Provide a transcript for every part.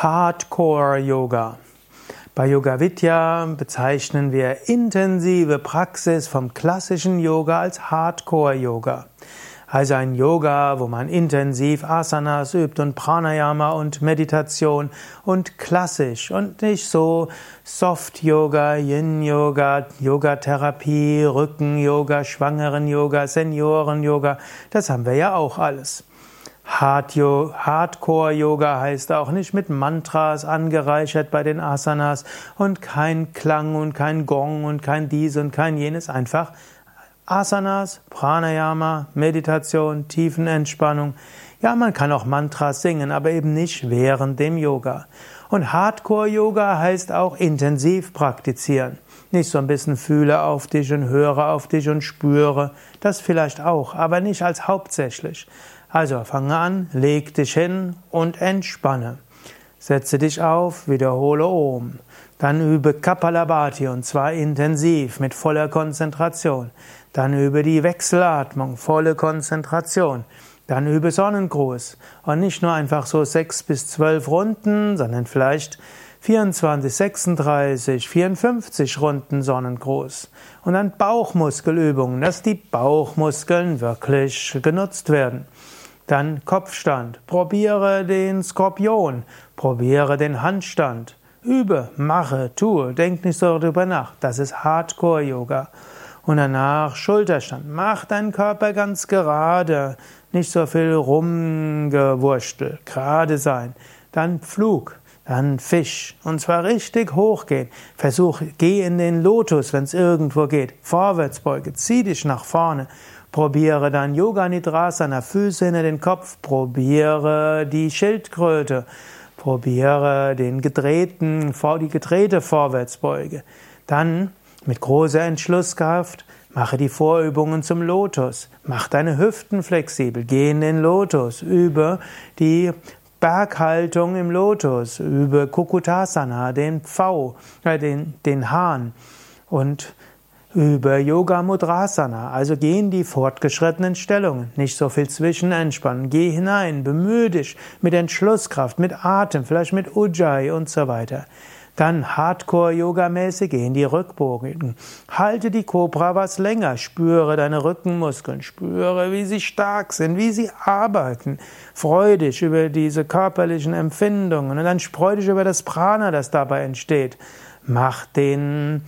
Hardcore Yoga. Bei Yoga Vidya bezeichnen wir intensive Praxis vom klassischen Yoga als Hardcore Yoga. Also ein Yoga, wo man intensiv Asanas übt und Pranayama und Meditation und klassisch und nicht so Soft Yoga, Yin Yoga, Yoga Therapie, Rücken Yoga, Schwangeren Yoga, Senioren Yoga. Das haben wir ja auch alles. Hardcore-Yoga heißt auch nicht mit Mantras angereichert bei den Asanas und kein Klang und kein Gong und kein dies und kein jenes, einfach Asanas, Pranayama, Meditation, Tiefenentspannung. Ja, man kann auch Mantras singen, aber eben nicht während dem Yoga. Und Hardcore-Yoga heißt auch intensiv praktizieren. Nicht so ein bisschen fühle auf dich und höre auf dich und spüre. Das vielleicht auch, aber nicht als hauptsächlich. Also fange an, leg dich hin und entspanne. Setze dich auf, wiederhole Om. Dann übe Kapalabhati und zwar intensiv mit voller Konzentration. Dann übe die Wechselatmung, volle Konzentration. Dann übe Sonnengruß. Und nicht nur einfach so sechs bis zwölf Runden, sondern vielleicht 24, 36, 54 Runden Sonnengruß. Und dann Bauchmuskelübungen, dass die Bauchmuskeln wirklich genutzt werden. Dann Kopfstand. Probiere den Skorpion. Probiere den Handstand. Übe, mache, tue. Denk nicht so darüber nach. Das ist Hardcore-Yoga. Und danach Schulterstand. Mach deinen Körper ganz gerade. Nicht so viel rumgewurstel. Gerade sein. Dann Flug. Dann Fisch. Und zwar richtig hochgehen. Versuch, geh in den Lotus, wenn es irgendwo geht. Vorwärtsbeuge. Zieh dich nach vorne. Probiere dann Yoga Nidrasana, Füße hinter den Kopf, probiere die Schildkröte, probiere den gedrehten, die gedrehte Vorwärtsbeuge. Dann mit großer Entschlusskraft mache die Vorübungen zum Lotus, mach deine Hüften flexibel, geh in den Lotus, übe die Berghaltung im Lotus, übe Kukutasana, den V, äh, den, den Hahn. Und über Yoga Mudrasana, also geh in die fortgeschrittenen Stellungen, nicht so viel Zwischenentspannen, geh hinein, bemühe dich mit Entschlusskraft, mit Atem, vielleicht mit Ujjayi und so weiter. Dann Hardcore-Yoga-mäßig geh in die Rückbogen. Halte die Cobra was länger, spüre deine Rückenmuskeln, spüre, wie sie stark sind, wie sie arbeiten. Freu dich über diese körperlichen Empfindungen und dann freu dich über das Prana, das dabei entsteht. Mach den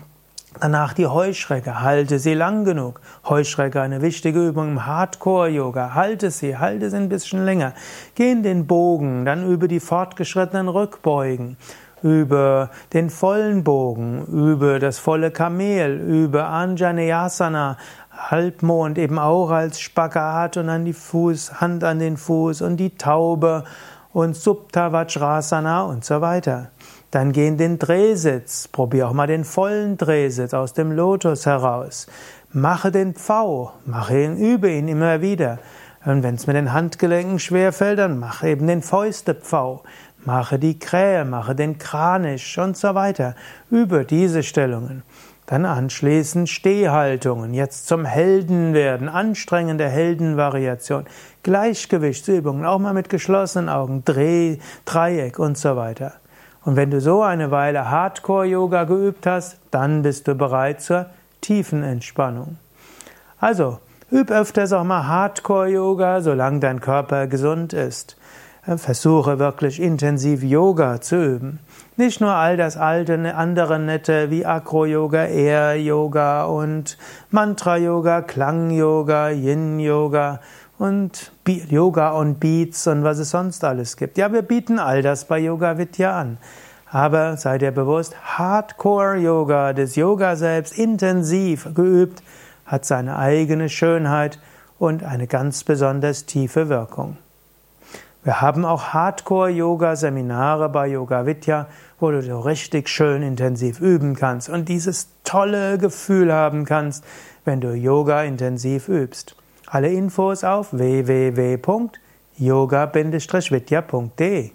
Danach die Heuschrecke, halte sie lang genug. Heuschrecke, eine wichtige Übung im Hardcore-Yoga. Halte sie, halte sie ein bisschen länger. Geh in den Bogen, dann übe die fortgeschrittenen Rückbeugen. Übe den vollen Bogen, übe das volle Kamel, übe Anjaneyasana, Halbmond eben auch als Spagat und an die Fuß, Hand an den Fuß und die Taube und Subta Vajrasana und so weiter. Dann geh in den Drehsitz. Probier auch mal den vollen Drehsitz aus dem Lotus heraus. Mache den Pfau. Mache ihn, übe ihn immer wieder. Und wenn es mit den Handgelenken schwerfällt, dann mache eben den Fäustepfau. Mache die Krähe, mache den Kranisch und so weiter. Übe diese Stellungen. Dann anschließend Stehhaltungen. Jetzt zum Helden werden. Anstrengende Heldenvariation. Gleichgewichtsübungen. Auch mal mit geschlossenen Augen. Dreh, Dreieck und so weiter. Und wenn du so eine Weile Hardcore-Yoga geübt hast, dann bist du bereit zur tiefen Entspannung. Also, üb öfters auch mal Hardcore-Yoga, solange dein Körper gesund ist. Versuche wirklich intensiv Yoga zu üben. Nicht nur all das alte, andere nette wie Acro-Yoga, Air-Yoga und Mantra-Yoga, Klang-Yoga, Yin-Yoga und Yoga und Beats und was es sonst alles gibt. Ja, wir bieten all das bei Yoga Vidya an. Aber sei dir bewusst, Hardcore Yoga, das Yoga selbst intensiv geübt, hat seine eigene Schönheit und eine ganz besonders tiefe Wirkung. Wir haben auch Hardcore-Yoga-Seminare bei Yoga Vidya, wo du so richtig schön intensiv üben kannst und dieses tolle Gefühl haben kannst, wenn du Yoga intensiv übst. Alle Infos auf www.yoga-vidya.de